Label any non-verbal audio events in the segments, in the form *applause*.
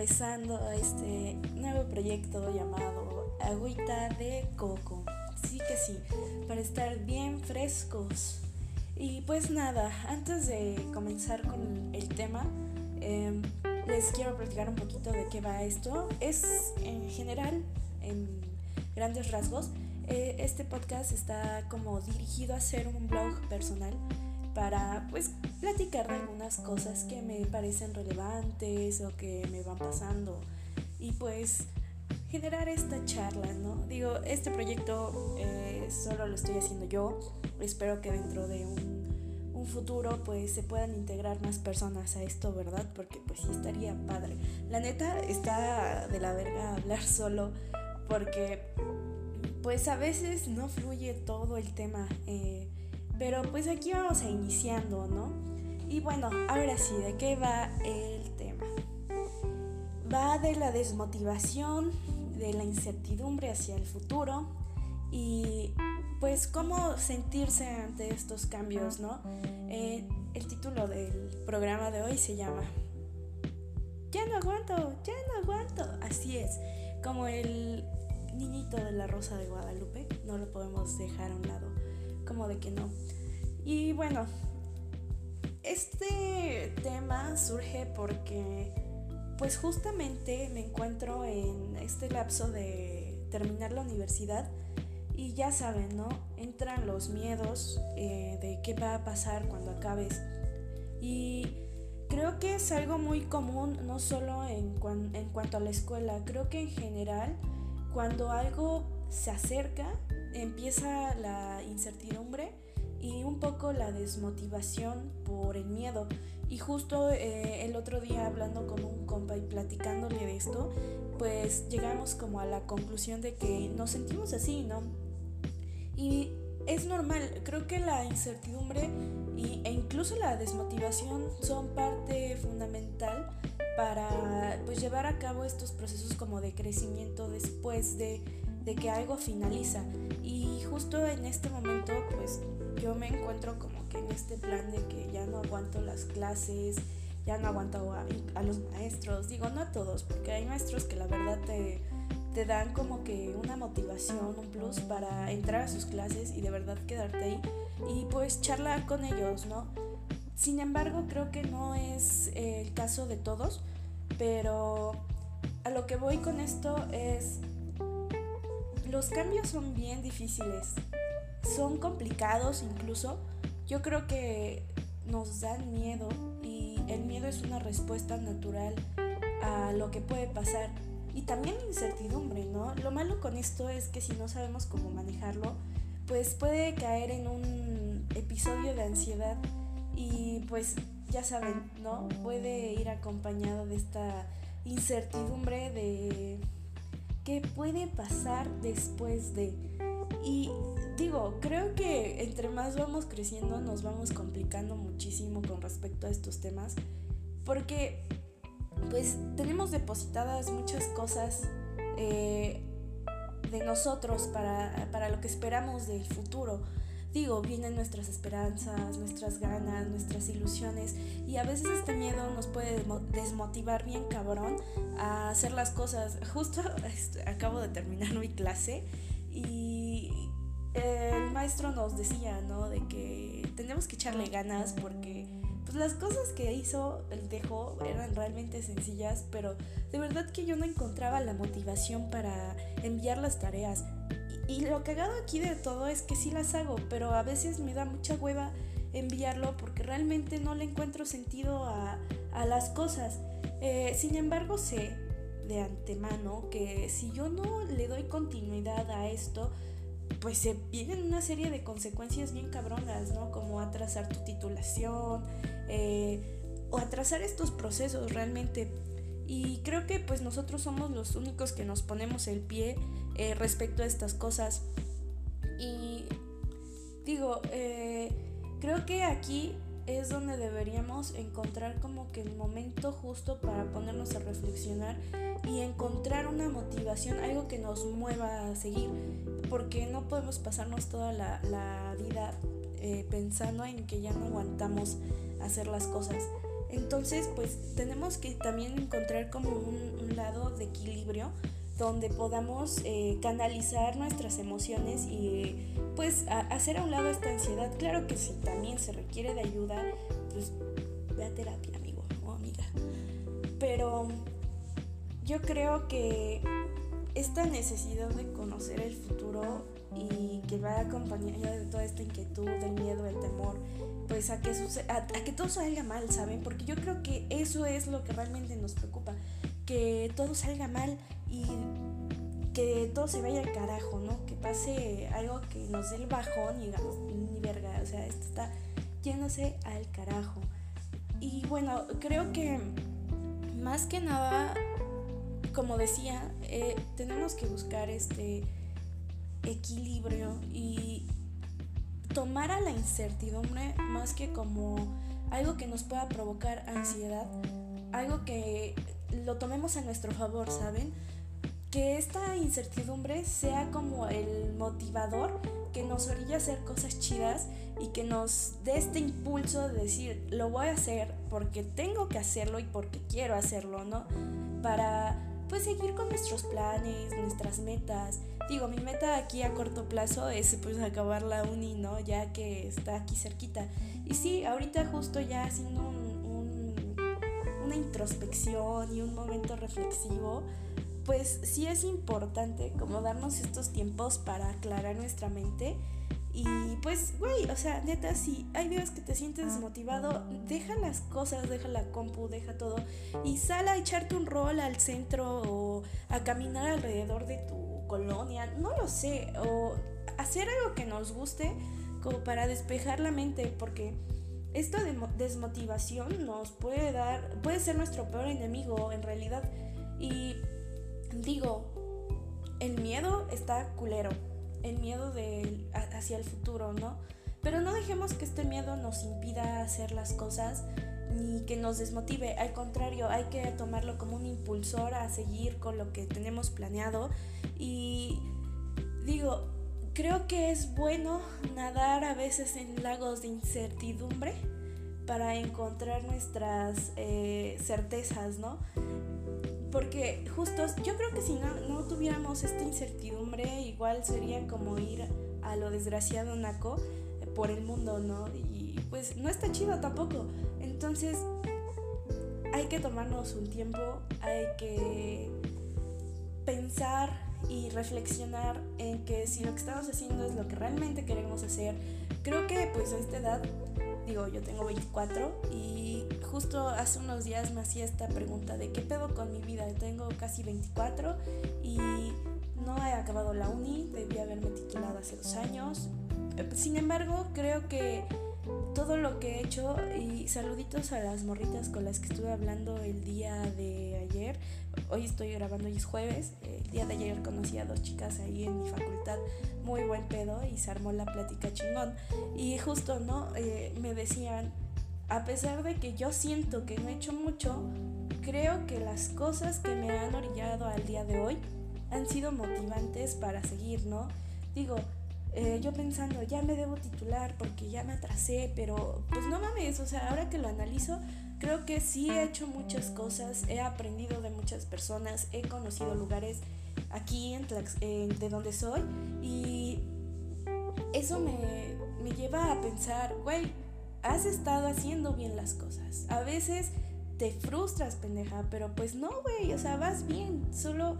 empezando este nuevo proyecto llamado Agüita de Coco. Sí que sí, para estar bien frescos. Y pues nada, antes de comenzar con el tema, em, les quiero platicar un poquito de qué va esto. Es en general, en grandes rasgos, eh, este podcast está como dirigido a ser un blog personal para pues platicar de algunas cosas que me parecen relevantes o que me van pasando y pues generar esta charla, ¿no? Digo, este proyecto eh, solo lo estoy haciendo yo, espero que dentro de un, futuro pues se puedan integrar más personas a esto, ¿verdad? Porque pues sí estaría padre. La neta está de la verga hablar *laughs* solo porque pues a veces no fluye todo el tema. Eh, pero pues aquí vamos a iniciando, ¿no? Y bueno, ahora sí, ¿de qué va el tema? Va de la desmotivación, de la incertidumbre hacia el futuro y pues cómo sentirse ante estos cambios, ¿no? Eh, el título del programa de hoy se llama Ya no aguanto, ya no aguanto. Así es, como el niñito de la Rosa de Guadalupe, no lo podemos dejar a un lado, como de que no. Y bueno, este tema surge porque pues justamente me encuentro en este lapso de terminar la universidad y ya saben, ¿no? Entran los miedos eh, de qué va a pasar cuando acabes. Y creo que es algo muy común, no solo en, en cuanto a la escuela, creo que en general, cuando algo se acerca, empieza la incertidumbre y un poco la desmotivación por el miedo. Y justo eh, el otro día hablando con un compa y platicándole de esto, pues llegamos como a la conclusión de que nos sentimos así, ¿no? Y es normal, creo que la incertidumbre y, e incluso la desmotivación son parte fundamental para pues llevar a cabo estos procesos como de crecimiento después de, de que algo finaliza. Y justo en este momento pues yo me encuentro como que en este plan de que ya no aguanto las clases, ya no aguanto a, los maestros, digo no a todos, porque hay maestros que la verdad te, te dan como que una motivación, un plus para entrar a sus clases y de verdad quedarte ahí y pues charlar con ellos, ¿no? Sin embargo, creo que no es el caso de todos, pero a lo que voy con esto es, los cambios son bien difíciles son complicados incluso. Yo creo que nos dan miedo y el miedo es una respuesta natural a lo que puede pasar. Y también incertidumbre, ¿no? Lo malo con esto es que si no sabemos cómo manejarlo, pues puede caer en un episodio de ansiedad y pues ya saben, ¿no? Puede ir acompañado de esta incertidumbre de qué puede pasar después de... Y digo, creo que entre más vamos creciendo nos vamos complicando muchísimo con respecto a estos temas, porque pues tenemos depositadas muchas cosas eh, de nosotros para, para lo que esperamos del futuro. Digo, vienen nuestras esperanzas, nuestras ganas, nuestras ilusiones y a veces este miedo nos puede desmotivar bien cabrón a hacer las cosas. *laughs* Justo este, acabo de terminar *laughs* mi clase y el maestro nos decía, ¿no? De que tenemos que echarle ganas porque pues las cosas que hizo, el dejó, eran realmente sencillas, pero de verdad que yo no encontraba la motivación para enviar las tareas. Y, lo cagado aquí de todo es que sí las hago, pero a veces me da mucha hueva enviarlo porque realmente no le encuentro sentido a, las cosas. Eh, sin embargo, sé de antemano que si yo no le doy continuidad a esto, pues se vienen una serie de consecuencias bien cabronas, ¿no? Como atrasar tu titulación eh, o atrasar estos procesos realmente. Y creo que pues nosotros somos los únicos que nos ponemos el pie eh, respecto a estas cosas. Y digo, eh, creo que aquí es donde deberíamos encontrar como que el momento justo para ponernos a reflexionar y encontrar una motivación, algo que nos mueva a seguir, porque no podemos pasarnos toda la, vida eh, pensando en que ya no aguantamos hacer las cosas. Entonces, pues tenemos que también encontrar como un, lado de equilibrio donde podamos eh, canalizar nuestras emociones y pues hacer a un lado esta ansiedad. Claro que si también se requiere de ayuda, pues ve terapia, amigo o amiga. Pero yo creo que esta necesidad de conocer el futuro y que va acompañada de toda esta inquietud, el miedo, el temor, pues a que, a, que todo salga mal, ¿saben? Porque yo creo que eso es lo que realmente nos preocupa, que todo salga mal y que todo se vaya al carajo, ¿no? Que pase algo que nos dé el bajón y digamos, ni verga, o sea, esto está yéndose al carajo. Y bueno, creo que más que nada como decía, eh, tenemos que buscar este equilibrio y tomar a la incertidumbre más que como algo que nos pueda provocar ansiedad, algo que lo tomemos a nuestro favor, ¿saben? Que esta incertidumbre sea como el motivador que nos orilla a hacer cosas chidas y que nos dé este impulso de decir, lo voy a hacer porque tengo que hacerlo y porque quiero hacerlo, ¿no? Para pues seguir con nuestros planes, nuestras metas. Digo, mi meta aquí a corto plazo es pues acabar la uni, ¿no? Ya que está aquí cerquita. Y sí, ahorita justo ya haciendo una introspección y un momento reflexivo, pues sí es importante como darnos estos tiempos para aclarar nuestra mente. Y pues, güey, o sea, neta, si hay días que te sientes desmotivado, deja las cosas, deja la compu, deja todo y sal a echarte un rol al centro o a caminar alrededor de tu colonia, no lo sé, o hacer algo que nos guste como para despejar la mente, porque esta desmotivación nos puede dar, puede ser nuestro peor enemigo en realidad. Y digo, el miedo está culero el miedo de, hacia el futuro, ¿no? Pero no dejemos que este miedo nos impida hacer las cosas ni que nos desmotive. Al contrario, hay que tomarlo como un impulsor a seguir con lo que tenemos planeado. Y digo, creo que es bueno nadar a veces en lagos de incertidumbre para encontrar nuestras eh, certezas, ¿no? Porque justo, yo creo que si no, no tuviéramos esta incertidumbre, igual sería como ir a lo desgraciado naco por el mundo, ¿no? Y pues no está chido tampoco. Entonces, hay que tomarnos un tiempo, hay que pensar y reflexionar en que si lo que estamos haciendo es lo que realmente queremos hacer. Creo que pues a esta edad, digo, yo tengo 24 y justo hace unos días me hacía esta pregunta de qué pedo con mi vida. Tengo casi 24 y no he acabado la uni, debí haberme titulado hace dos años. Sin embargo, creo que todo lo que he hecho saluditos a las morritas con las que estuve hablando el día de ayer. Hoy estoy grabando, hoy es jueves. El día de ayer conocí a dos chicas ahí en mi facultad, muy buen pedo y se armó la plática chingón. Y justo, ¿no? Eh, me decían, a pesar de que yo siento que no he hecho mucho, creo que las cosas que me han orillado al día de hoy han sido motivantes para seguir, ¿no? Digo, eh, yo pensando, ya me debo titular porque ya me atrasé, pero pues no mames, o sea, ahora que lo analizo, creo que sí he hecho muchas cosas, he aprendido de muchas personas, he conocido lugares aquí en de donde soy y eso me, me lleva a pensar, güey, has estado haciendo bien las cosas. A veces te frustras, pendeja, pero pues no, güey, o sea, vas bien. Solo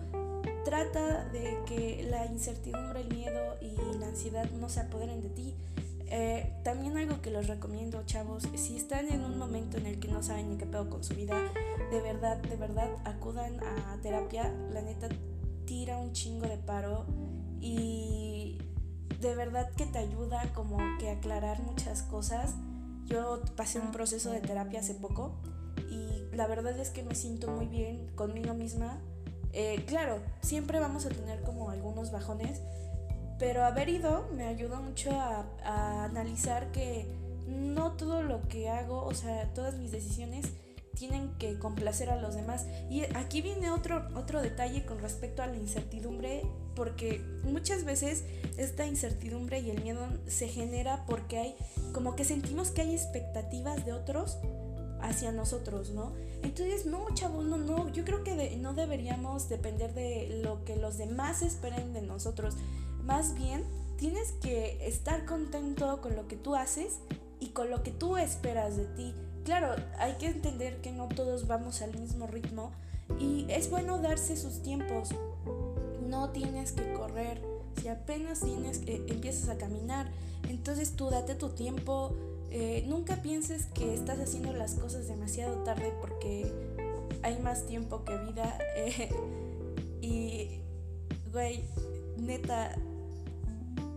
trata de que la incertidumbre, el miedo y la ansiedad no se apoderen de ti. Eh, también algo que les recomiendo, chavos, si están en un momento en el que no saben ni qué pedo con su vida, de verdad, de verdad, acudan a terapia. La neta tira un chingo de paro y de verdad que te ayuda como que aclarar muchas cosas yo pasé un proceso de terapia hace poco y la verdad es que me siento muy bien conmigo misma. Eh, claro, siempre vamos a tener como algunos bajones, pero haber ido me ayudó mucho a, a analizar que no todo lo que hago, o sea, todas mis decisiones tienen que complacer a los demás. Y aquí viene otro, otro detalle con respecto a la incertidumbre, porque muchas veces esta incertidumbre y el miedo se genera porque hay como que sentimos que hay expectativas de otros hacia nosotros, ¿no? Entonces, no, chavos, no, no, yo creo que no deberíamos depender de lo que los demás esperen de nosotros. Más bien, tienes que estar contento con lo que tú haces y con lo que tú esperas de ti. Claro, hay que entender que no todos vamos al mismo ritmo y es bueno darse sus tiempos. No tienes que correr. Si apenas tienes, que empiezas a caminar, entonces tú date tu tiempo, eh, nunca pienses que estás haciendo las cosas demasiado tarde porque hay más tiempo que vida. *laughs* Y, güey, neta,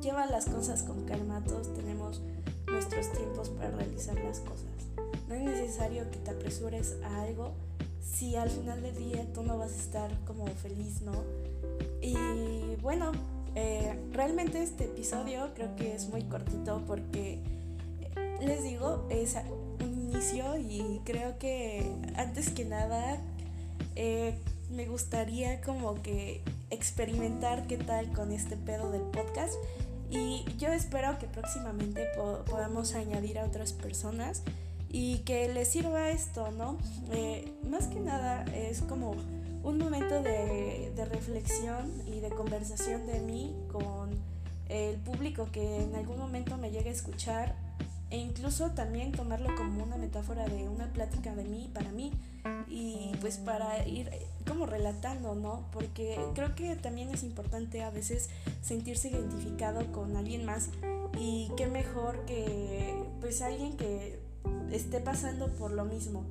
lleva las cosas con calma. Todos tenemos nuestros tiempos para realizar las cosas. No es necesario que te apresures a algo si al final del día tú no vas a estar como feliz, ¿no? Y bueno, eh, realmente este episodio creo que es muy cortito porque les digo, es un inicio y creo que antes que nada eh, me gustaría como que experimentar qué tal con este pedo del podcast y yo espero que próximamente podamos añadir a otras personas y que les sirva esto, ¿no? Eh, más que nada es como un momento de, de reflexión y de conversación de mí con el público que en algún momento me llegue a escuchar e incluso también tomarlo como una metáfora de una plática de mí para mí y pues para ir como relatando, ¿no? Porque creo que también es importante a veces sentirse identificado con alguien más y qué mejor que pues alguien que esté pasando por lo mismo.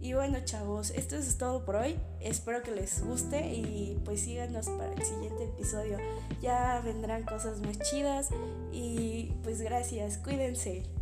Y bueno chavos, esto es todo por hoy. Espero que les guste y pues síganos para el siguiente episodio. Ya vendrán cosas más chidas y pues gracias, cuídense.